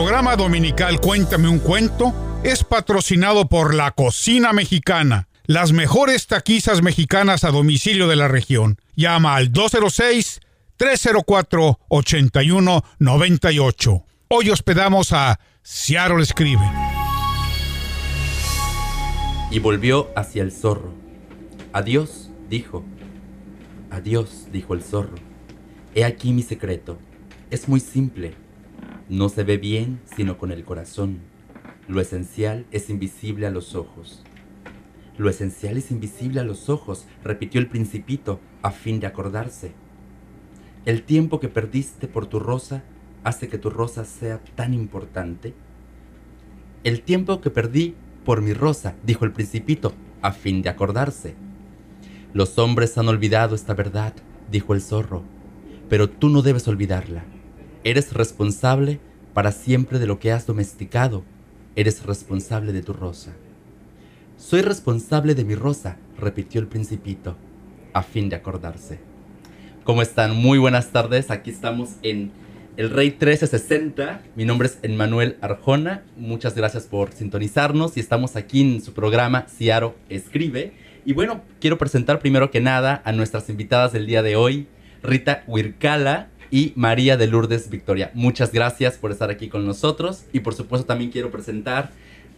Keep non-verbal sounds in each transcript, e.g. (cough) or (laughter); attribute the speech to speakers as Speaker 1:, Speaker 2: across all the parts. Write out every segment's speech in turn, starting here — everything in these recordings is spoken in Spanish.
Speaker 1: programa dominical Cuéntame un cuento es patrocinado por La Cocina Mexicana, las mejores taquizas mexicanas a domicilio de la región. Llama al 206-304-8198. Hoy hospedamos a Seattle Escribe.
Speaker 2: Y volvió hacia el zorro. Adiós, dijo. Adiós, dijo el zorro. He aquí mi secreto. Es muy simple. No se ve bien sino con el corazón. Lo esencial es invisible a los ojos. Lo esencial es invisible a los ojos, repitió el principito, a fin de acordarse. El tiempo que perdiste por tu rosa hace que tu rosa sea tan importante. El tiempo que perdí por mi rosa, dijo el principito, a fin de acordarse. Los hombres han olvidado esta verdad, dijo el zorro, pero tú no debes olvidarla. Eres responsable para siempre de lo que has domesticado. Eres responsable de tu rosa. Soy responsable de mi rosa, repitió el principito, a fin de acordarse. ¿Cómo están? Muy buenas tardes. Aquí estamos en El Rey 1360. Mi nombre es Emmanuel Arjona. Muchas gracias por sintonizarnos y estamos aquí en su programa Ciaro Escribe. Y bueno, quiero presentar primero que nada a nuestras invitadas del día de hoy, Rita Huircala y María de Lourdes Victoria. Muchas gracias por estar aquí con nosotros y por supuesto también quiero presentar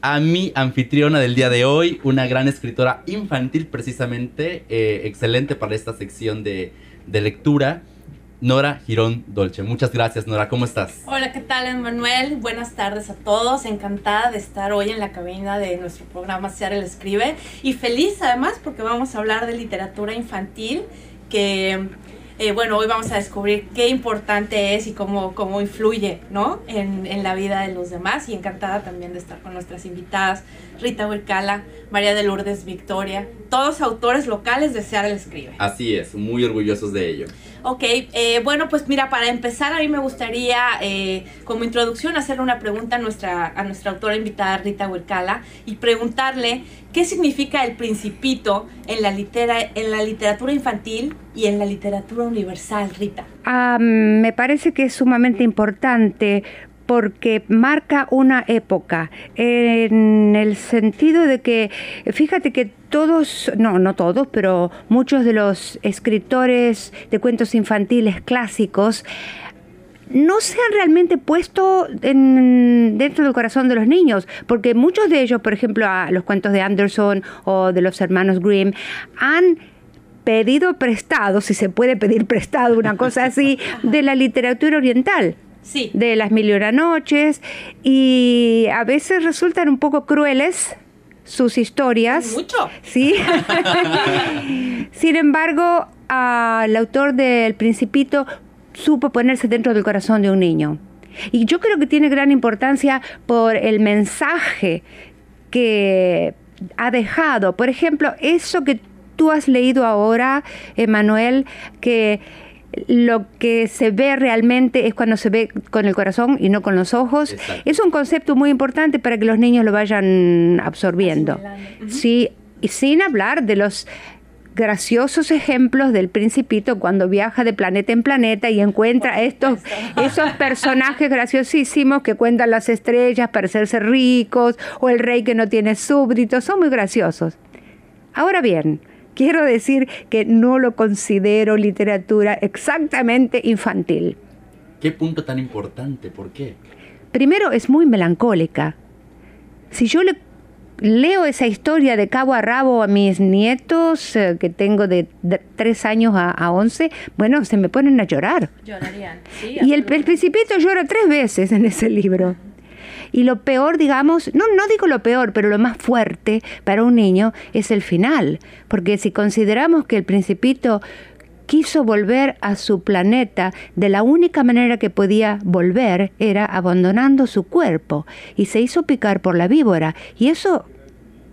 Speaker 2: a mi anfitriona del día de hoy, una gran escritora infantil precisamente, eh, excelente para esta sección de, de lectura. Nora Girón Dolce. Muchas gracias, Nora. ¿Cómo estás?
Speaker 3: Hola, ¿qué tal, Emanuel? Buenas tardes a todos. Encantada de estar hoy en la cabina de nuestro programa Sear el Escribe. Y feliz además porque vamos a hablar de literatura infantil que eh, bueno, hoy vamos a descubrir qué importante es y cómo, cómo influye, ¿no? En, en, la vida de los demás y encantada también de estar con nuestras invitadas, Rita Huircala, María de Lourdes Victoria, todos autores locales de Seattle Escribe.
Speaker 2: Así es, muy orgullosos de ello.
Speaker 3: Ok, eh, bueno, pues mira, para empezar a mí me gustaría eh, como introducción hacerle una pregunta a nuestra, a nuestra autora invitada Rita Huircala y preguntarle qué significa el principito en la, litera, en la literatura infantil y en la literatura universal, Rita.
Speaker 4: Ah, me parece que es sumamente importante porque marca una época, en el sentido de que, fíjate que todos, no, no todos, pero muchos de los escritores de cuentos infantiles clásicos no se han realmente puesto en, dentro del corazón de los niños, porque muchos de ellos, por ejemplo, a los cuentos de Anderson o de los hermanos Grimm, han pedido prestado, si se puede pedir prestado, una cosa así, de la literatura oriental
Speaker 3: sí.
Speaker 4: de las mil y una noches y a veces resultan un poco crueles sus historias.
Speaker 3: Mucho.
Speaker 4: Sí. (laughs) Sin embargo, el autor del Principito supo ponerse dentro del corazón de un niño. Y yo creo que tiene gran importancia por el mensaje que ha dejado. Por ejemplo, eso que tú has leído ahora, Emanuel, que lo que se ve realmente es cuando se ve con el corazón y no con los ojos. Es un concepto muy importante para que los niños lo vayan absorbiendo. Sí, y sin hablar de los graciosos ejemplos del principito cuando viaja de planeta en planeta y encuentra estos (laughs) esos personajes graciosísimos que cuentan las estrellas para hacerse ricos o el rey que no tiene súbditos, son muy graciosos. Ahora bien, quiero decir que no lo considero literatura exactamente infantil.
Speaker 2: ¿Qué punto tan importante? ¿Por qué?
Speaker 4: Primero es muy melancólica. Si yo le leo esa historia de cabo a rabo a mis nietos, eh, que tengo de, de 3 años a, a, 11, bueno, se me ponen a llorar.
Speaker 3: Llorarían, sí.
Speaker 4: Y el, el principito llora tres veces en ese libro. Y lo peor, digamos, no, no digo lo peor, pero lo más fuerte para un niño es el final. Porque si consideramos que el principito quiso volver a su planeta, de la única manera que podía volver era abandonando su cuerpo y se hizo picar por la víbora. Y eso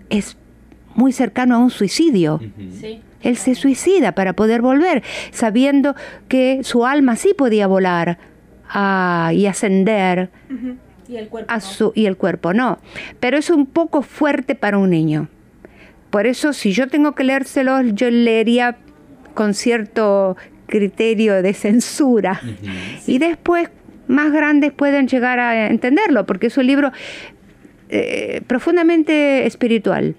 Speaker 4: es muy cercano a un suicidio.
Speaker 3: Sí.
Speaker 4: Él se suicida para poder volver, sabiendo que su alma sí podía volar ah, y ascender.
Speaker 3: Uh -huh. Y el, cuerpo
Speaker 4: a
Speaker 3: no.
Speaker 4: su, y el cuerpo no. Pero es un poco fuerte para un niño. Por eso, si yo tengo que leérselo, yo leería con cierto criterio de censura. Uh -huh. sí. Y después, más grandes pueden llegar a entenderlo, porque es un libro eh, profundamente espiritual.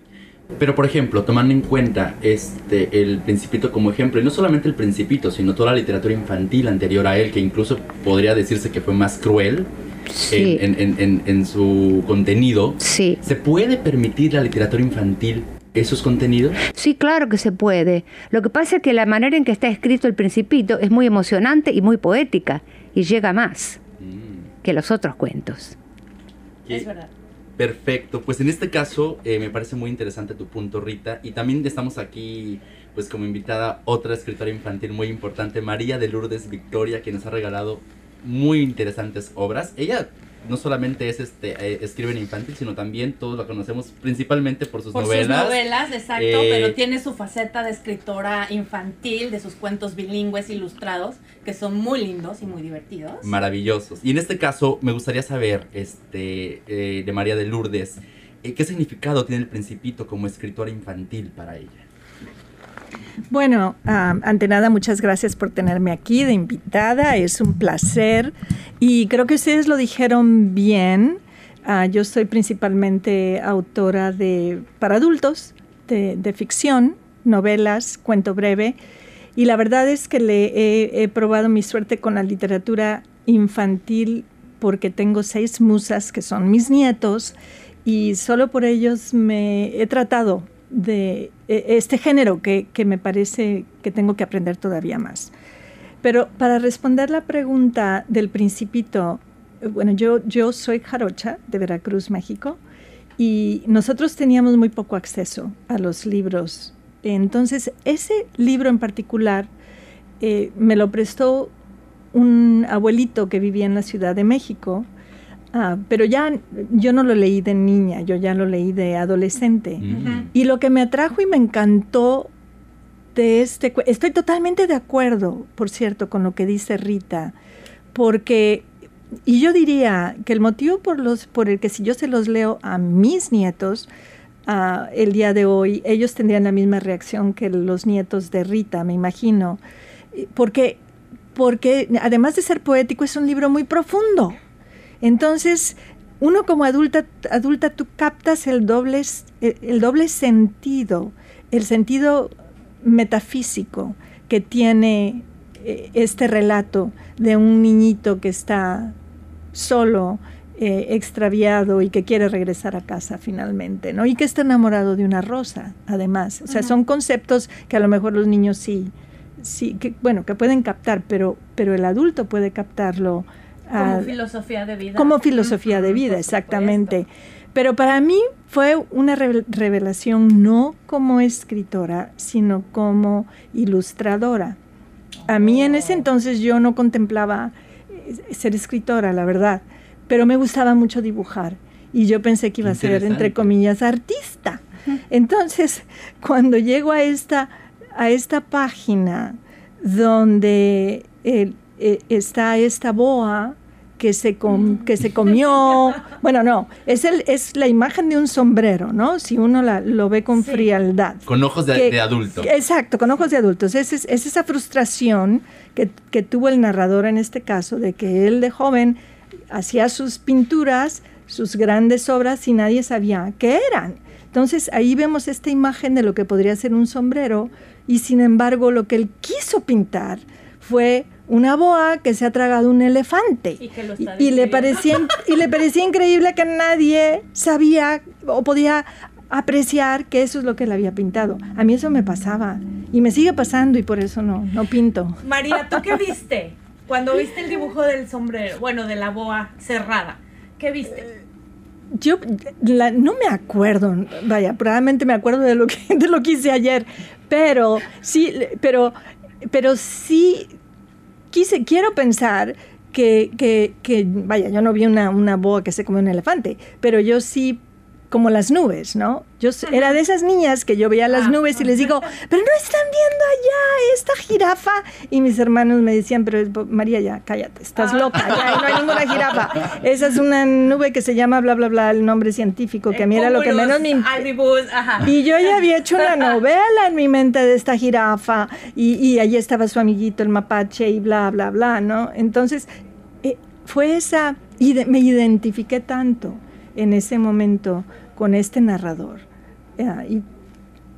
Speaker 2: Pero por ejemplo, tomando en cuenta este el Principito como ejemplo, y no solamente el Principito, sino toda la literatura infantil anterior a él, que incluso podría decirse que fue más cruel en, su contenido,
Speaker 4: sí.
Speaker 2: ¿se puede permitir la literatura infantil esos contenidos?
Speaker 4: Sí, claro que se puede. Lo que pasa es que la manera en que está escrito el Principito es muy emocionante y muy poética, y llega más mm. que los otros cuentos.
Speaker 3: Es verdad.
Speaker 2: Perfecto, pues en este caso eh, me parece muy interesante tu punto, Rita, y también estamos aquí pues como invitada otra escritora infantil muy importante, María de Lourdes Victoria, que nos ha regalado muy interesantes obras. Ella no solamente es este eh, escribe en infantil, sino también todos la conocemos principalmente por sus novelas.
Speaker 3: Por sus novelas, exacto, eh, pero tiene su faceta de escritora infantil, de sus cuentos bilingües ilustrados, que son muy lindos y muy divertidos.
Speaker 2: Maravillosos. Y en este caso me gustaría saber, este, eh, de María de Lourdes, ¿qué significado tiene el Principito como escritora infantil para ella?
Speaker 5: Bueno, ante nada, muchas gracias por tenerme aquí de invitada. Es un placer. Y creo que ustedes lo dijeron bien. Ah, yo soy principalmente autora de para adultos, de, ficción, novelas, cuento breve. Y la verdad es que le he, probado mi suerte con la literatura infantil porque tengo seis musas que son mis nietos y solo por ellos me he tratado de e, este género que, me parece que tengo que aprender todavía más. Pero para responder la pregunta del principito, bueno, yo, yo soy jarocha de Veracruz, México, y nosotros teníamos muy poco acceso a los libros. Entonces, ese libro en particular eh, me lo prestó un abuelito que vivía en la Ciudad de México, Ah, pero ya yo no lo leí de niña, yo ya lo leí de adolescente. Mm. Y lo que me atrajo y me encantó de este... Estoy totalmente de acuerdo, por cierto, con lo que dice Rita, porque... Y yo diría que el motivo por, los, por el que si yo se los leo a mis nietos, ah, el día de hoy, ellos tendrían la misma reacción que los nietos de Rita, me imagino. Porque, porque además de ser poético, es un libro muy profundo. Entonces, uno como adulta, adulta tú captas el doble, el doble sentido, el sentido metafísico que tiene eh, este relato de un niñito que está solo, eh, extraviado y que quiere regresar a casa finalmente, ¿no? Y que está enamorado de una rosa, además. O sea, son conceptos que a lo mejor los niños sí, sí, que, bueno, que pueden captar, pero, pero el adulto puede captarlo
Speaker 3: como filosofía de vida.
Speaker 5: Como filosofía de vida, exactamente. Pero para mí fue una revelación no como escritora, sino como ilustradora. A mí en ese oh. entonces yo no contemplaba eh, ser escritora, la verdad, pero me gustaba mucho dibujar y yo pensé que iba a ser, entre comillas, artista. Entonces, (laughs) cuando llego a esta, a esta página donde eh, está esta boa que se, que se comió. Bueno, no, es, el, es la imagen de un sombrero, ¿no? Si uno la, lo ve con frialdad.
Speaker 2: Con ojos de, adulto.
Speaker 5: Exacto, con ojos de adultos. Es, es, esa frustración que, que, tuvo el narrador en este caso, de que él de joven hacía sus pinturas, sus grandes obras y nadie sabía qué eran. Entonces ahí vemos esta imagen de lo que podría ser un sombrero y sin embargo lo que él quiso pintar fue una boa que se ha tragado un elefante. Y, le parecía, y le parecía increíble que nadie sabía o podía apreciar que eso es lo que él había pintado. A mí eso me pasaba y me sigue pasando y por eso no, no pinto.
Speaker 3: María, ¿tú qué viste cuando viste el dibujo del sombrero, bueno, de la boa cerrada? ¿Qué viste?
Speaker 5: Yo no me acuerdo, vaya, probablemente me acuerdo de lo que, de lo que hice ayer, pero sí, pero, pero sí quise, quiero pensar que, que, que, vaya, yo no vi una, una boa que se come un elefante, pero yo sí como las nubes, ¿no? Yo era de esas niñas que yo veía las ah, nubes y les digo, pero no están viendo allá esta jirafa. Y mis hermanos me decían, pero María, ya, cállate, estás loca, ya no hay ninguna jirafa. (laughs) Esa es una nube que se llama bla, bla, bla, el nombre científico, que a mí era lo que menos me... Y yo ya había hecho una (laughs) novela en mi mente de esta jirafa y, y allí estaba su amiguito, el mapache y bla, bla, bla, ¿no? Entonces fue esa, y me identifiqué tanto en ese momento con este narrador. Eh, y,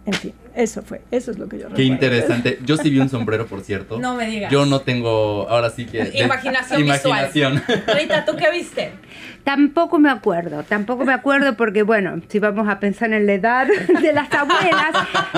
Speaker 5: en fin, eso fue, eso es lo que yo
Speaker 2: Qué interesante. Yo sí vi un sombrero, por cierto.
Speaker 3: No me digas.
Speaker 2: Yo no tengo, ahora sí que...
Speaker 3: Imaginación, imaginación. visual. Rita, ¿tú qué viste?
Speaker 4: Tampoco me acuerdo, tampoco me acuerdo porque, bueno, si vamos a pensar en la edad de las abuelas,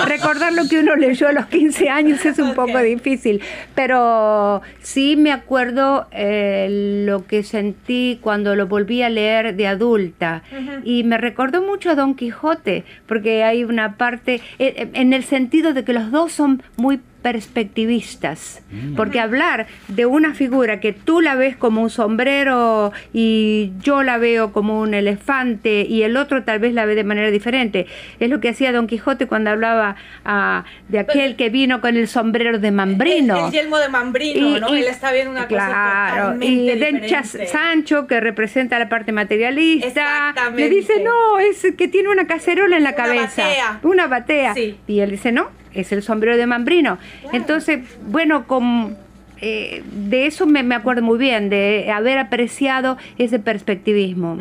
Speaker 4: recordar lo que uno leyó a los 15 años es un poco difícil. Pero sí me acuerdo eh, lo que sentí cuando lo volví a leer de adulta. Y me recordó mucho a Don Quijote, porque hay una parte, eh, en el sentido de que los dos son muy perspectivistas, mm. porque hablar de una figura que tú la ves como un sombrero y yo la veo como un elefante y el otro tal vez la ve de manera diferente, es lo que hacía Don Quijote cuando hablaba ah, de aquel que vino con el sombrero de Mambrino.
Speaker 3: El, yelmo de Mambrino, ¿no? Él está viendo una cosa y
Speaker 4: de Sancho que representa la parte materialista, le dice no, es que tiene una cacerola en la cabeza, una batea, y él dice no es el sombrero de Mambrino. Entonces, bueno, con, eh, de eso me, acuerdo muy bien, de haber apreciado ese perspectivismo.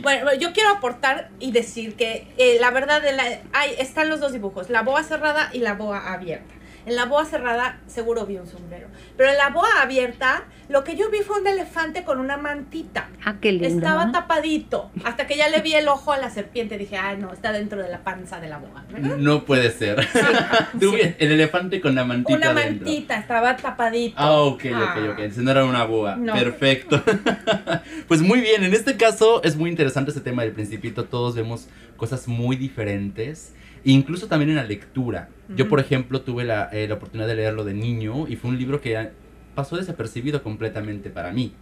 Speaker 3: Bueno, yo quiero aportar y decir que eh, la verdad de la, hay, están los dos dibujos, la boa cerrada y la boa abierta. En la boa cerrada seguro vi un sombrero. Pero en la boa abierta, lo que yo vi fue un elefante con una mantita.
Speaker 4: Ah, qué lindo.
Speaker 3: Estaba tapadito. Hasta que ya le vi el ojo a la serpiente. Dije, ay, no, está dentro de la panza de la boa.
Speaker 2: No puede ser. (laughs) El elefante con la mantita.
Speaker 3: Una mantita, estaba tapadito.
Speaker 2: Ah, ok, ok, ok. Ah. no era una boa. Perfecto. (laughs) pues muy bien, en este caso es muy interesante ese tema del principito. Todos vemos cosas muy diferentes. Incluso también en la lectura. Yo, por ejemplo, tuve la, eh, la, oportunidad de leerlo de niño y fue un libro que pasó desapercibido completamente para mí.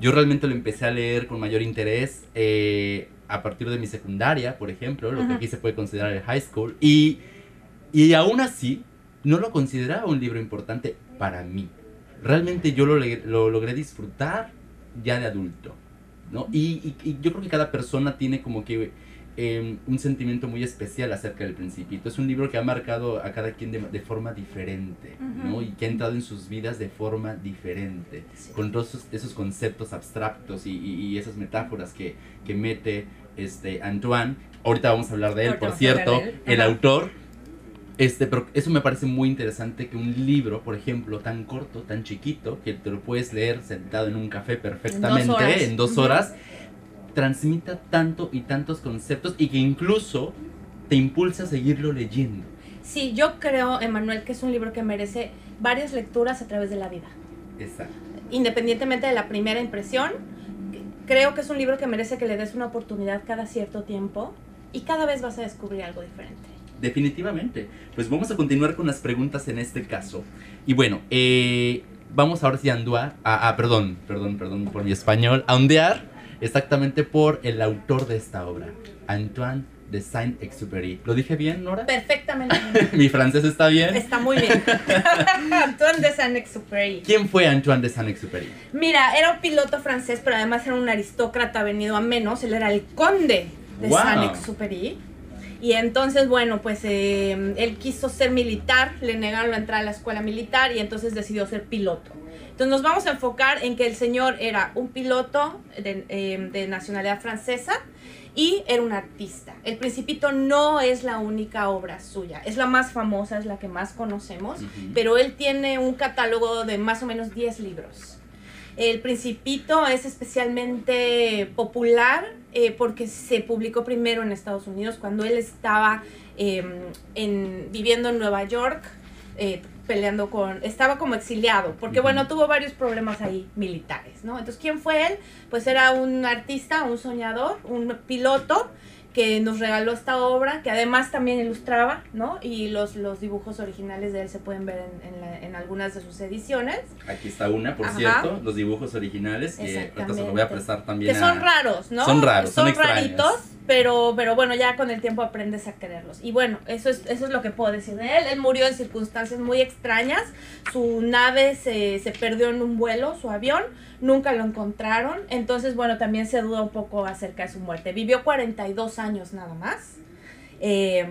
Speaker 2: Yo realmente lo empecé a leer con mayor interés eh, a partir de mi secundaria, por ejemplo, lo que aquí se puede considerar el high school. Y, y aún así, no lo consideraba un libro importante para mí. Realmente yo lo, lo logré disfrutar ya de adulto. ¿no? y, y yo creo que cada persona tiene como que Em, un sentimiento muy especial acerca del Principito. Es un libro que ha marcado a cada quien de, forma diferente, ¿no? Y que ha entrado en sus vidas de forma diferente, con todos esos, conceptos abstractos y, esas metáforas que, que, mete este Antoine. Ahorita vamos a hablar de él, por cierto, el autor. Este, pero eso me parece muy interesante que un libro, por ejemplo, tan corto, tan chiquito, que te lo puedes leer sentado en un café perfectamente en dos horas, transmita tanto y tantos conceptos y que incluso te impulsa a seguirlo leyendo.
Speaker 3: Sí, yo creo, Emanuel, que es un libro que merece varias lecturas a través de la vida.
Speaker 2: Exacto.
Speaker 3: Independientemente de la primera impresión, creo que es un libro que merece que le des una oportunidad cada cierto tiempo y cada vez vas a descubrir algo diferente.
Speaker 2: Definitivamente. Pues vamos a continuar con las preguntas en este caso. Y bueno, eh, vamos ahora sí a andar, ah, perdón, perdón, perdón por mi español, a ondear exactamente por el autor de esta obra, Antoine de Saint-Exupéry. ¿Lo dije bien, Nora?
Speaker 3: Perfectamente. (laughs)
Speaker 2: ¿Mi francés está bien?
Speaker 3: Está muy bien. (laughs) Antoine de Saint-Exupéry.
Speaker 2: ¿Quién fue Antoine de Saint-Exupéry?
Speaker 3: Mira, era un piloto francés, pero además era un aristócrata venido a menos. Él era el conde de Saint-Exupéry. Y entonces, bueno, pues eh, él quiso ser militar, le negaron la entrada a la escuela militar y entonces decidió ser piloto. Entonces nos vamos a enfocar en que el señor era un piloto de, eh, nacionalidad francesa y era un artista. El Principito no es la única obra suya, es la más famosa, es la que más conocemos, pero él tiene un catálogo de más o menos 10 libros. El Principito es especialmente popular eh, porque se publicó primero en Estados Unidos cuando él estaba em, viviendo en Nueva York. Eh, peleando con, estaba como exiliado, porque bueno, tuvo varios problemas ahí militares, ¿no? Entonces, ¿quién fue él? Pues era un artista, un soñador, un piloto que nos regaló esta obra, que además también ilustraba, ¿no? Y los, los dibujos originales de él se pueden ver en, en, algunas de sus ediciones.
Speaker 2: Aquí está una, por cierto, los dibujos originales, que ahorita se los voy a prestar también.
Speaker 3: Que son raros, ¿no?
Speaker 2: Son raros, son,
Speaker 3: son raritos, pero, pero bueno, ya con el tiempo aprendes a quererlos. Y bueno, eso es, eso es lo que puedo decir de él. Él murió en circunstancias muy extrañas. Su nave se, se perdió en un vuelo, su avión. Nunca lo encontraron. Entonces, bueno, también se duda un poco acerca de su muerte. Vivió 42 años nada más. Eh,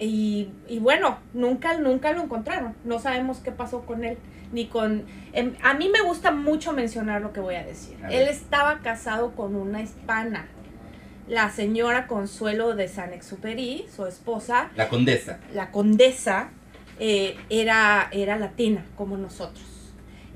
Speaker 3: y, y, bueno, nunca, nunca lo encontraron. No sabemos qué pasó con él. ni con... em, a mí me gusta mucho mencionar lo que voy a decir.
Speaker 2: A.
Speaker 3: Él estaba casado con una hispana, la señora Consuelo de San Exupéry, su esposa,
Speaker 2: La condesa.
Speaker 3: la condesa, eh, era, era latina, como nosotros.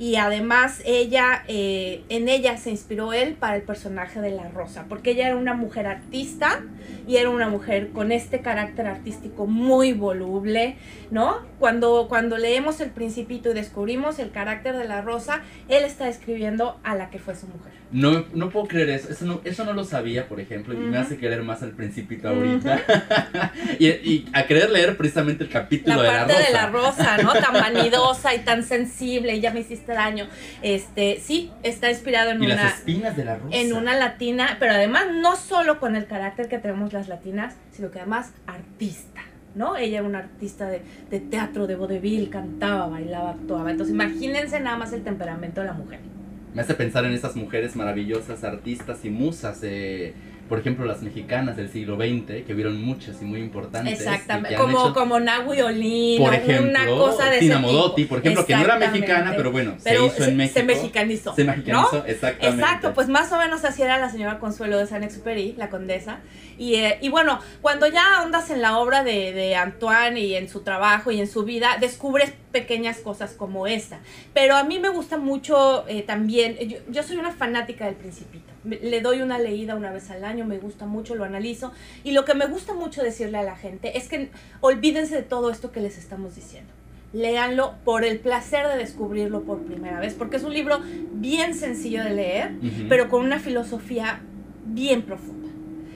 Speaker 3: Y además ella, eh, en ella se inspiró él para el personaje de la Rosa, porque ella era una mujer artista y era una mujer con este carácter artístico muy voluble, ¿no? Cuando, cuando leemos El Principito y descubrimos el carácter de la Rosa, él está escribiendo a la que fue su mujer.
Speaker 2: No, no puedo creer eso. Eso no, eso no lo sabía, por ejemplo, y me hace querer más al principito ahorita. (laughs) y, y a querer leer precisamente el capítulo
Speaker 3: la
Speaker 2: de la
Speaker 3: parte
Speaker 2: rosa.
Speaker 3: de la rosa, ¿no? (laughs) Tan vanidosa y tan sensible, y ya me hiciste daño. Este, sí, está inspirado en
Speaker 2: Y
Speaker 3: una
Speaker 2: las espinas de la rosa.
Speaker 3: en una latina, pero además no solo con el carácter que tenemos las latinas, sino que además artista, ¿no? Ella era una artista de, de teatro, de vodevil, cantaba, bailaba, actuaba. Entonces imagínense nada más el temperamento de la mujer.
Speaker 2: Me hace pensar en esas mujeres maravillosas, artistas y musas, eh, por ejemplo, las mexicanas del siglo XX, que vieron muchas y muy importantes.
Speaker 3: Exactamente, como,
Speaker 2: hecho,
Speaker 3: como Nahui Olin,
Speaker 2: por
Speaker 3: una
Speaker 2: ejemplo,
Speaker 3: cosa de
Speaker 2: Tina
Speaker 3: ese
Speaker 2: Modotti, por ejemplo, que no era mexicana, pero bueno,
Speaker 3: Pero
Speaker 2: se hizo en México.
Speaker 3: Se mexicanizó.
Speaker 2: Se
Speaker 3: ¿no?
Speaker 2: mexicanizó, exactamente.
Speaker 3: Exacto, pues más o menos así era la señora Consuelo de San Exupéry, la condesa. Y, eh, y bueno, cuando ya andas en la obra de, de Antoine y en su trabajo y en su vida, descubres pequeñas cosas como esta. Pero a mí me gusta mucho eh, también, yo, yo soy una fanática del Principito. Le doy una leída una vez al año, me gusta mucho, lo analizo. Y lo que me gusta mucho decirle a la gente es que olvídense de todo esto que les estamos diciendo. Léanlo por el placer de descubrirlo por primera vez, porque es un libro bien sencillo de leer, pero con una filosofía bien profunda.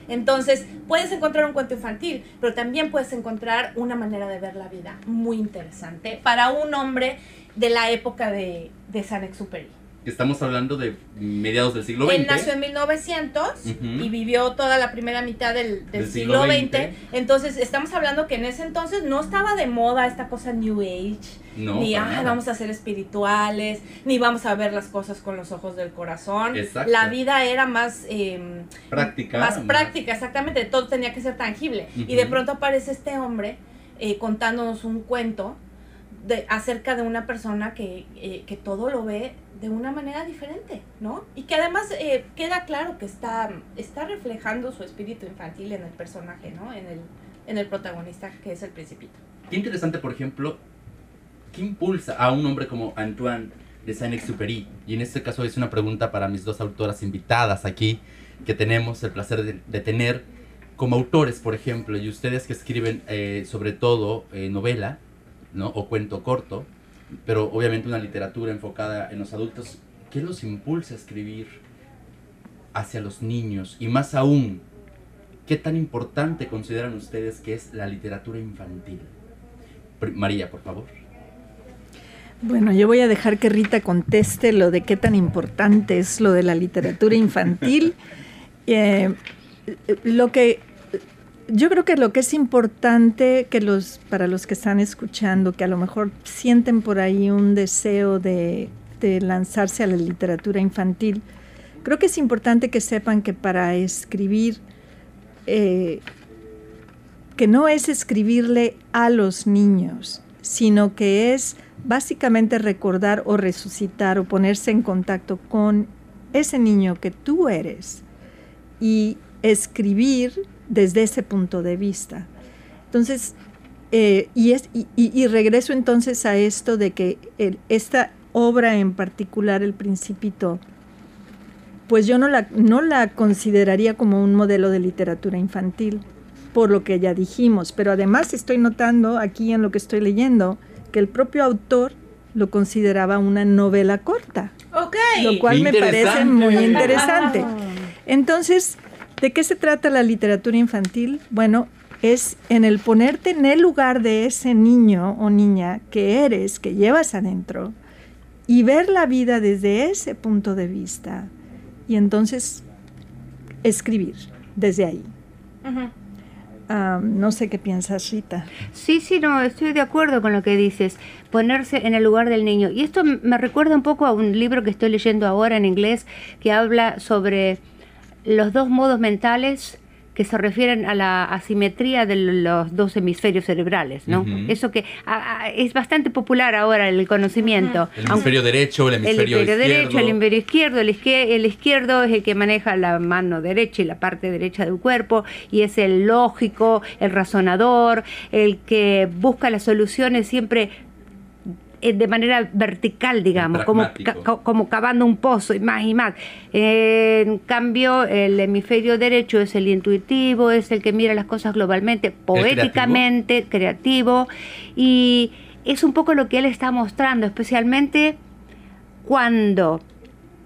Speaker 3: Entonces, puedes encontrar un cuento infantil, pero también puedes encontrar una manera de ver la vida muy interesante para un hombre de la época de, de San Exupéry.
Speaker 2: Estamos hablando de mediados del siglo XX.
Speaker 3: Él nació en 1900
Speaker 2: Ujú.
Speaker 3: y vivió toda la primera mitad del, del
Speaker 2: Del
Speaker 3: siglo,
Speaker 2: siglo
Speaker 3: XX.
Speaker 2: XX.
Speaker 3: Entonces, estamos hablando que en ese entonces no estaba de moda esta cosa New Age,
Speaker 2: No,
Speaker 3: ni
Speaker 2: para
Speaker 3: "Ay,
Speaker 2: nada.
Speaker 3: vamos a ser espirituales, ni vamos a ver las cosas con los ojos del corazón.
Speaker 2: Exacto.
Speaker 3: La vida era más... em,
Speaker 2: práctica.
Speaker 3: más práctica, exactamente, todo tenía que ser tangible. Y de pronto aparece este hombre eh, contándonos un cuento de, acerca de una persona que, eh, que todo lo ve de una manera diferente, ¿no? Y que además eh, queda claro que está, está reflejando su espíritu infantil en el personaje, ¿no? En el, en el protagonista que es el principito.
Speaker 2: Qué interesante, por ejemplo, ¿qué impulsa a un hombre como Antoine de Saint-Exupéry? Y en este caso es una pregunta para mis dos autoras invitadas aquí, que tenemos el placer de, tener como autores, por ejemplo, y ustedes que escriben eh, sobre todo novela, ¿no? O cuento corto, pero obviamente una literatura enfocada en los adultos, ¿qué los impulsa a escribir hacia los niños? Y más aún, ¿qué tan importante consideran ustedes que es la literatura infantil? María, por favor.
Speaker 5: Bueno, yo voy a dejar que Rita conteste lo de qué tan importante es lo de la literatura infantil. (laughs) Eh, lo que yo creo que lo que es importante que los para los que están escuchando, que a lo mejor sienten por ahí un deseo de, lanzarse a la literatura infantil, creo que es importante que sepan que para escribir eh, que no es escribirle a los niños, sino que es básicamente recordar o resucitar o ponerse en contacto con ese niño que tú eres y escribir desde ese punto de vista. Entonces, eh, y, es, y, y- y regreso entonces a esto de que el- esta obra en particular, El Principito, pues yo no la, no la consideraría como un modelo de literatura infantil, por lo que ya dijimos, pero además estoy notando aquí en lo que estoy leyendo que el propio autor lo consideraba una novela corta,
Speaker 3: Ok.
Speaker 5: lo cual me parece muy interesante. (laughs) Entonces, ¿de qué se trata la literatura infantil? Bueno, es en el ponerte en el lugar de ese niño o niña que eres, que llevas adentro, y ver la vida desde ese punto de vista. Y entonces escribir desde ahí. Ah, no sé qué piensas, Rita.
Speaker 4: Sí, sí, no, estoy de acuerdo con lo que dices, ponerse en el lugar del niño. Y esto me recuerda un poco a un libro que estoy leyendo ahora en inglés que habla sobre los dos modos mentales que se refieren a la asimetría de los dos hemisferios cerebrales, ¿no? Eso que a- a- es bastante popular ahora el conocimiento.
Speaker 2: El hemisferio derecho, el
Speaker 4: El
Speaker 2: hemisferio,
Speaker 4: hemisferio
Speaker 2: izquierdo.
Speaker 4: derecho, el hemisferio izquierdo, el, izquier- el izquierdo es el que maneja la mano derecha y la parte derecha del cuerpo, y es el lógico, el razonador, el que busca las soluciones siempre de manera vertical, digamos, como, ca- como cavando un pozo y más y más. Eh, en cambio, el hemisferio derecho es el intuitivo, es el que mira las cosas globalmente, poéticamente, creativo, y es un poco lo que él está mostrando, especialmente cuando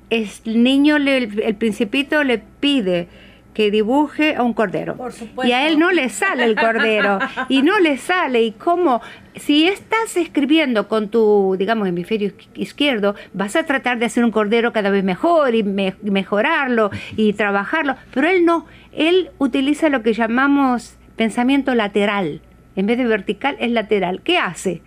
Speaker 4: el niño, le- el principito le pide que dibuje a un cordero.
Speaker 3: Por supuesto.
Speaker 4: Y a él no le sale el cordero. y no le sale. Y cómo, si estás escribiendo con tu, digamos, hemisferio izqui- izquierdo, vas a tratar de hacer un cordero cada vez mejor y me- mejorarlo y trabajarlo. Pero él no. Él utiliza lo que llamamos pensamiento lateral. En vez de vertical, es lateral. ¿Qué hace?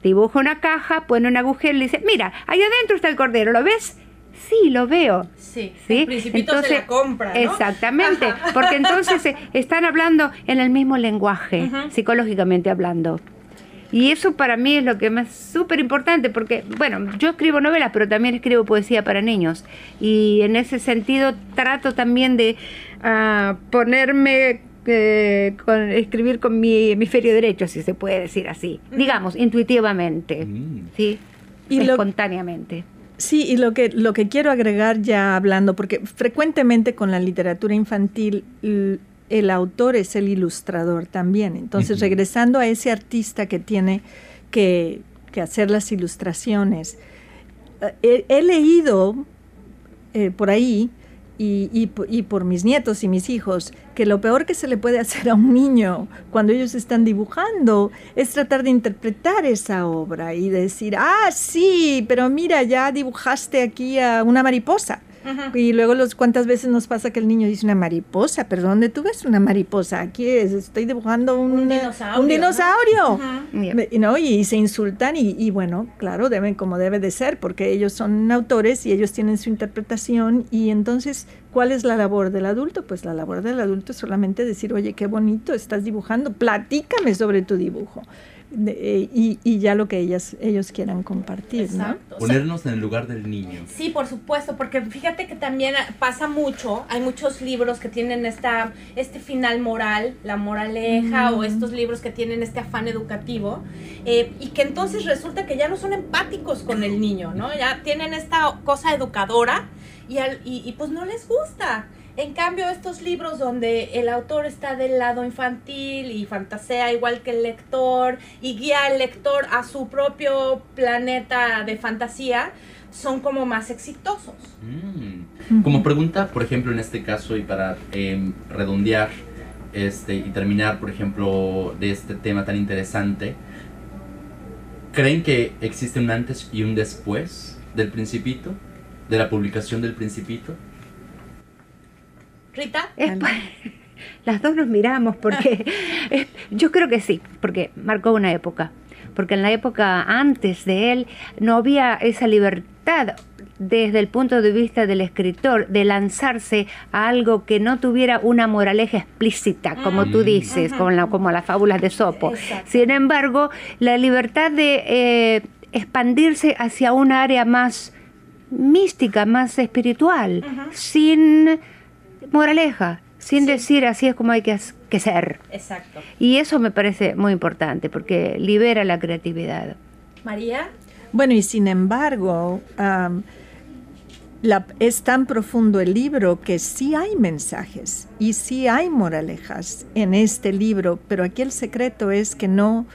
Speaker 4: dibuja una caja, pone un agujero y le dice, mira, ahí adentro está el cordero, ¿lo ves? Sí, lo veo.
Speaker 3: Sí,
Speaker 4: ¿Sí?
Speaker 3: el principito se la compra, ¿no?
Speaker 4: Exactamente,
Speaker 3: Ajá.
Speaker 4: porque entonces (laughs) eh, están hablando en el mismo lenguaje, psicológicamente hablando. Y eso para mí es lo que más súper importante, porque, bueno, yo escribo novelas, pero también escribo poesía para niños. Y en ese sentido trato también de ah, ponerme, eh, con, escribir con mi hemisferio derecho, si se puede decir así. Digamos, intuitivamente,
Speaker 2: Mm.
Speaker 4: ¿sí?
Speaker 5: Y lo-
Speaker 4: Espontáneamente.
Speaker 5: Sí, y lo que, lo que quiero agregar ya hablando, porque frecuentemente con la literatura infantil el autor es el ilustrador también. Entonces, regresando a ese artista que tiene que, que hacer las ilustraciones, eh, he, he leído eh, por ahí y, y y por mis nietos y mis hijos que lo peor que se le puede hacer a un niño cuando ellos están dibujando es tratar de interpretar esa obra y decir, ah, sí, pero mira, ya dibujaste aquí a una mariposa. Y luego los cuántas veces nos pasa que el niño dice una mariposa, pero ¿dónde tú ves una mariposa? Aquí es, estoy dibujando un,
Speaker 3: Un dinosaurio,
Speaker 5: un
Speaker 3: ¿no?
Speaker 5: Me- ¿no? Y, se insultan y, y bueno, claro, deben como debe de ser, porque ellos son autores y ellos tienen su interpretación y entonces, ¿cuál es la labor del adulto? Pues la labor del adulto es solamente decir, oye, qué bonito estás dibujando, platícame sobre tu dibujo. De- eh, y, y ya lo que ellas, ellos quieran compartir, ¿no?
Speaker 3: Exacto.
Speaker 2: Ponernos en el lugar del niño.
Speaker 3: Sí, por supuesto, porque fíjate que también pasa mucho, hay muchos libros que tienen esta, este final moral, la moraleja, o estos libros que tienen este afán educativo, eh, y que entonces resulta que ya no son empáticos con el niño, ¿no? Ya tienen esta cosa educadora y, al- y, y pues no les gusta. En cambio, estos libros donde el autor está del lado infantil y fantasea igual que el lector y guía al lector a su propio planeta de fantasía, son como más exitosos.
Speaker 2: Mm. Como pregunta, por ejemplo, en este caso y para em, redondear este, y terminar, por ejemplo, de este tema tan interesante, ¿creen que existe un antes y un después del Principito? ¿De la publicación del Principito?
Speaker 3: Rita, (laughs)
Speaker 4: las dos nos miramos porque (laughs) yo creo que sí, porque marcó una época. Porque en la época antes de él no había esa libertad desde el punto de vista del escritor de lanzarse a algo que no tuviera una moraleja explícita, como tú
Speaker 2: Mm.
Speaker 4: dices, como, la- como las fábulas de Sopo.
Speaker 3: Exacto.
Speaker 4: Sin embargo, la libertad de eh, expandirse hacia un área más mística, más espiritual, sin moraleja, sin decir así es como hay que, ser.
Speaker 3: exacto.
Speaker 4: Y eso me parece muy importante porque libera la creatividad.
Speaker 3: María,
Speaker 5: Bueno, y sin embargo, la- es tan profundo el libro que sí hay mensajes y sí hay moralejas en este libro, pero aquí el secreto es que no,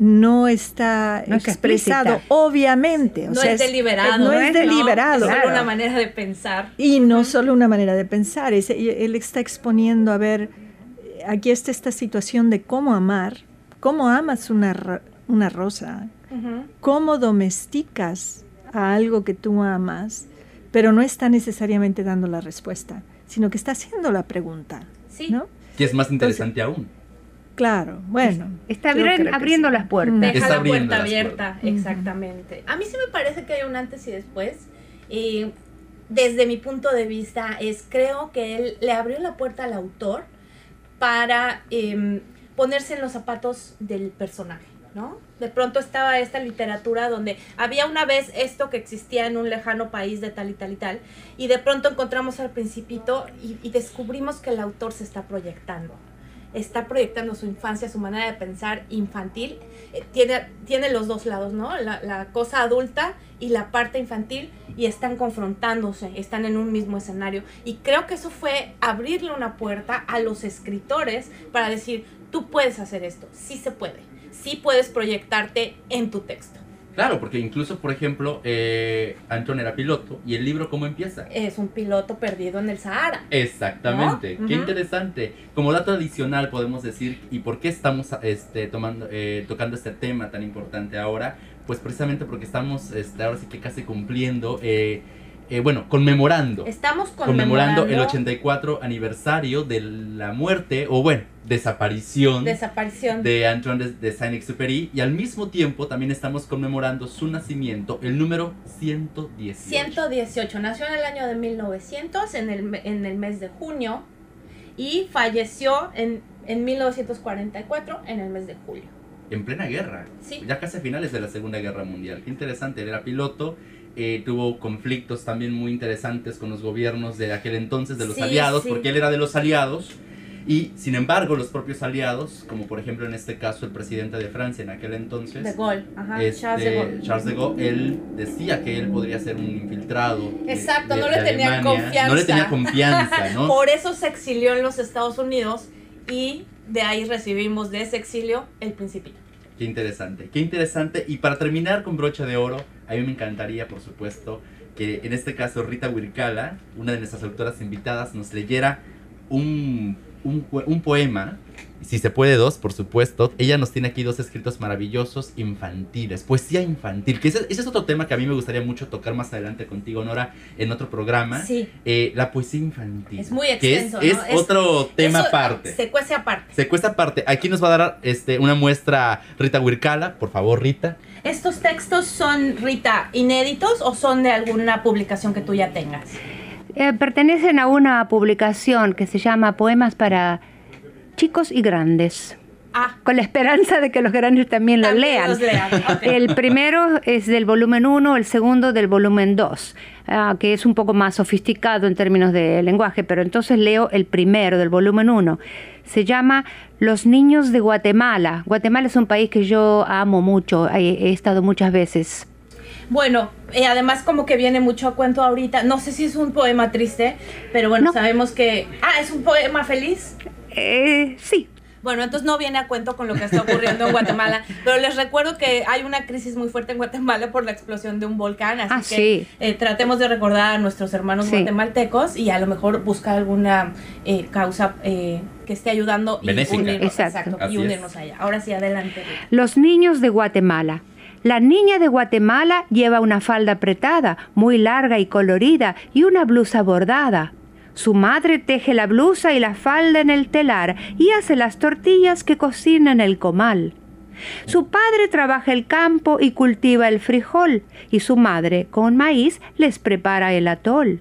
Speaker 5: no está
Speaker 4: No es
Speaker 5: expresado,
Speaker 4: explícita.
Speaker 5: obviamente. o
Speaker 3: no
Speaker 5: sea,
Speaker 3: es deliberado.
Speaker 5: No es deliberado.
Speaker 3: Es solo
Speaker 4: Claro.
Speaker 3: una manera de pensar.
Speaker 5: Y no solo una manera de pensar, es- él está exponiendo, a ver, aquí está esta situación de cómo amar, cómo amas una, una rosa, cómo domesticas a algo que tú amas, pero no está necesariamente dando la respuesta, sino que está haciendo la pregunta,
Speaker 3: Sí.
Speaker 5: ¿no?
Speaker 2: Que es más interesante aún.
Speaker 5: Claro, bueno.
Speaker 4: Está abriendo
Speaker 5: sí.
Speaker 4: las puertas.
Speaker 3: Deja
Speaker 2: Está
Speaker 3: la puerta abierta,
Speaker 5: puertas.
Speaker 3: exactamente. A mí sí me parece que hay un antes y después. Y desde mi punto de vista es, creo que él le abrió la puerta al autor para em, ponerse en los zapatos del personaje, ¿no? De pronto estaba esta literatura donde había una vez esto que existía en un lejano país de tal y tal y tal, y de pronto encontramos al principito y, y descubrimos que el autor se está proyectando, está proyectando su infancia, su manera de pensar infantil, eh, tiene, tiene los dos lados, ¿no? La, la cosa adulta y la parte infantil y están confrontándose, están en un mismo escenario. Y creo que eso fue abrirle una puerta a los escritores para decir, tú puedes hacer esto, sí se puede, sí puedes proyectarte en tu texto.
Speaker 2: Claro, porque incluso, por ejemplo, eh, Anton era piloto y el libro, ¿cómo empieza?
Speaker 3: Es un piloto perdido en el Sahara.
Speaker 2: Exactamente,
Speaker 3: ¿No?
Speaker 2: qué interesante. Como dato adicional podemos decir, ¿y por qué estamos este, tomando, eh, tocando este tema tan importante ahora? Pues precisamente porque estamos este, ahora sí que casi cumpliendo, eh, eh, bueno, conmemorando.
Speaker 3: Estamos
Speaker 2: conmemorando
Speaker 3: conmemorando,
Speaker 2: el 84 aniversario de la muerte, o bueno, desaparición
Speaker 3: desaparición.
Speaker 2: de Antoine de, de Saint-Exupéry y al mismo tiempo también estamos conmemorando su nacimiento, el número 118.
Speaker 3: 118. Nació en el año de 1900, en el, en el mes de junio, y falleció en, en 1944, en el mes de julio.
Speaker 2: En plena guerra,
Speaker 3: Sí.
Speaker 2: ya casi a finales de la Segunda Guerra Mundial. Qué interesante, él era piloto, eh, tuvo conflictos también muy interesantes con los gobiernos de aquel entonces, de los
Speaker 3: Sí,
Speaker 2: aliados,
Speaker 3: sí.
Speaker 2: porque él era de los aliados. Y sin embargo, los propios aliados, como por ejemplo en este caso el presidente de Francia en aquel entonces,
Speaker 3: De Gaulle, ajá,
Speaker 2: este,
Speaker 3: Charles de Gaulle.
Speaker 2: Charles de Gaulle, él decía que él podría ser un infiltrado. de-
Speaker 3: Exacto,
Speaker 2: de-
Speaker 3: no le
Speaker 2: de
Speaker 3: tenía
Speaker 2: Alemania.
Speaker 3: confianza.
Speaker 2: No le tenía confianza, ¿no? (laughs)
Speaker 3: Por eso se exilió en los Estados Unidos y de ahí recibimos de ese exilio el principito.
Speaker 2: Qué interesante, qué interesante. Y para terminar con brocha de oro, a mí me encantaría, por supuesto, que en este caso Rita Wirkala, una de nuestras autoras invitadas, nos leyera un, un, poema. Si se puede, dos, por supuesto. Ella nos tiene aquí dos escritos maravillosos infantiles, poesía infantil, que ese, ese es otro tema que a mí me gustaría mucho tocar más adelante contigo, Nora, en otro programa.
Speaker 3: Sí,
Speaker 2: Eh, la poesía infantil.
Speaker 3: Es muy
Speaker 2: que es-
Speaker 3: extenso,
Speaker 2: es, otro tema aparte.
Speaker 3: Se cuece aparte.
Speaker 2: Se aparte. Aquí nos va a dar este, una muestra Rita Wirkala. Por favor, Rita.
Speaker 3: ¿Estos textos son, Rita, inéditos o son de alguna publicación que tú ya tengas?
Speaker 4: Eh, pertenecen a una publicación que se llama Poemas para chicos y grandes,
Speaker 3: Ah,
Speaker 4: con la esperanza de que los grandes también lo
Speaker 3: también
Speaker 4: lean.
Speaker 3: los lean.
Speaker 4: El primero es del volumen 1, el segundo del volumen 2, ah, que es un poco más sofisticado en términos de lenguaje, pero entonces leo el primero del volumen 1. Se llama Los niños de Guatemala. Guatemala es un país que yo amo mucho, he, he estado muchas veces.
Speaker 3: Bueno, eh, además como que viene mucho a cuento ahorita. No sé si es un poema triste, pero bueno,
Speaker 4: No.
Speaker 3: sabemos que... Ah, es un poema feliz.
Speaker 4: Eh, sí,
Speaker 3: Bueno, entonces no viene a cuento con lo que está ocurriendo en Guatemala, (laughs) pero les recuerdo que hay una crisis muy fuerte en Guatemala por la explosión de un volcán, así
Speaker 4: Ah,
Speaker 3: que
Speaker 4: sí.
Speaker 3: eh, tratemos de recordar a nuestros hermanos
Speaker 4: Sí.
Speaker 3: guatemaltecos y a lo mejor buscar alguna eh, causa eh, que esté ayudando y unirnos,
Speaker 4: Exacto.
Speaker 3: exacto, y unirnos allá. Ahora sí, adelante.
Speaker 4: Los niños de Guatemala. La niña de Guatemala lleva una falda apretada, muy larga y colorida, y una blusa bordada. Su madre teje la blusa y la falda en el telar y hace las tortillas que cocina en el comal. Su padre trabaja el campo y cultiva el frijol, y su madre, con maíz, les prepara el atol.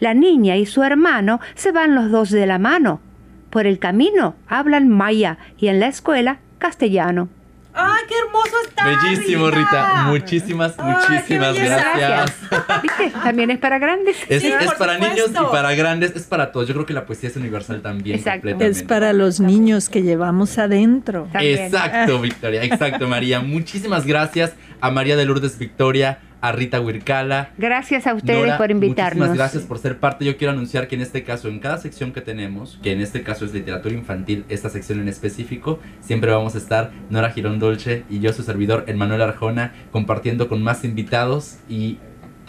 Speaker 4: La niña y su hermano se van los dos de la mano. Por el camino hablan maya y en la escuela castellano.
Speaker 3: ¡Ay, qué hermoso está!
Speaker 2: Bellísimo, Rita. Muchísimas,
Speaker 3: Ay,
Speaker 2: muchísimas gracias. (laughs)
Speaker 4: ¿Viste? También es para grandes.
Speaker 2: Es,
Speaker 3: Sí,
Speaker 2: es
Speaker 3: por
Speaker 2: para niños y para grandes, es para todos. Yo creo que la poesía es universal también.
Speaker 4: Exacto.
Speaker 5: Es para los niños que llevamos adentro.
Speaker 4: También.
Speaker 2: Exacto, Victoria. Exacto, María. Muchísimas gracias a María de Lourdes Victoria, a Rita Wirkala.
Speaker 4: Gracias a ustedes
Speaker 2: Nora,
Speaker 4: por invitarnos.
Speaker 2: Muchísimas gracias por ser parte. Yo quiero anunciar que en este caso, en cada sección que tenemos, que en este caso es literatura infantil, esta sección en específico, siempre vamos a estar Nora Girón Dolce y yo, su servidor, Manuel Arjona, compartiendo con más invitados y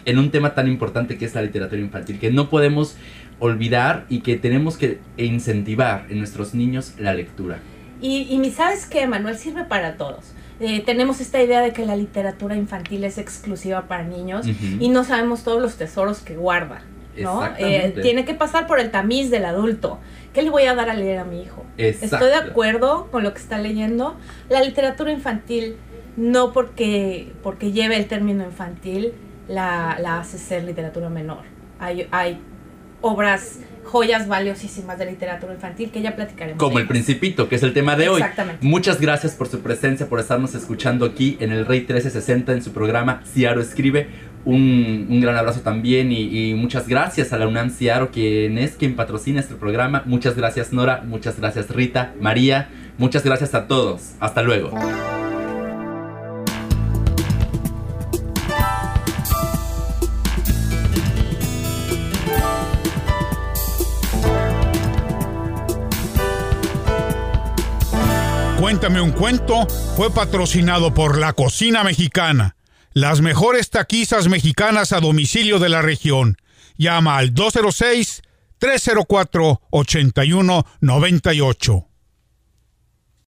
Speaker 2: en un tema tan importante que es la literatura infantil, que no podemos olvidar y que tenemos que incentivar en nuestros niños la lectura.
Speaker 3: Y, y ¿sabes qué, Manuel? Sirve para todos. Eh, tenemos esta idea de que la literatura infantil es exclusiva para niños y no sabemos todos los tesoros que guarda. ¿no? Eh, tiene que pasar por el tamiz del adulto. ¿Qué le voy a dar a leer a mi hijo?
Speaker 2: Exacto.
Speaker 3: Estoy de acuerdo con lo que está leyendo. La literatura infantil, no porque, porque lleve el término infantil, la, la hace ser literatura menor. Hay, hay obras joyas valiosísimas de literatura infantil que ya platicaremos.
Speaker 2: Como El Principito, que es el tema de hoy.
Speaker 3: Exactamente.
Speaker 2: Muchas gracias por su presencia, por estarnos escuchando aquí en el Rey 1360 en su programa Ciaro Escribe. Un, un gran abrazo también y, y muchas gracias a la UNAM Ciaro, quien es quien patrocina este programa. Muchas gracias Nora, muchas gracias Rita, María, muchas gracias a todos. Hasta luego.
Speaker 1: Cuéntame un cuento fue patrocinado por La Cocina Mexicana, las mejores taquizas mexicanas a domicilio de la región. Llama al 206 304 8198.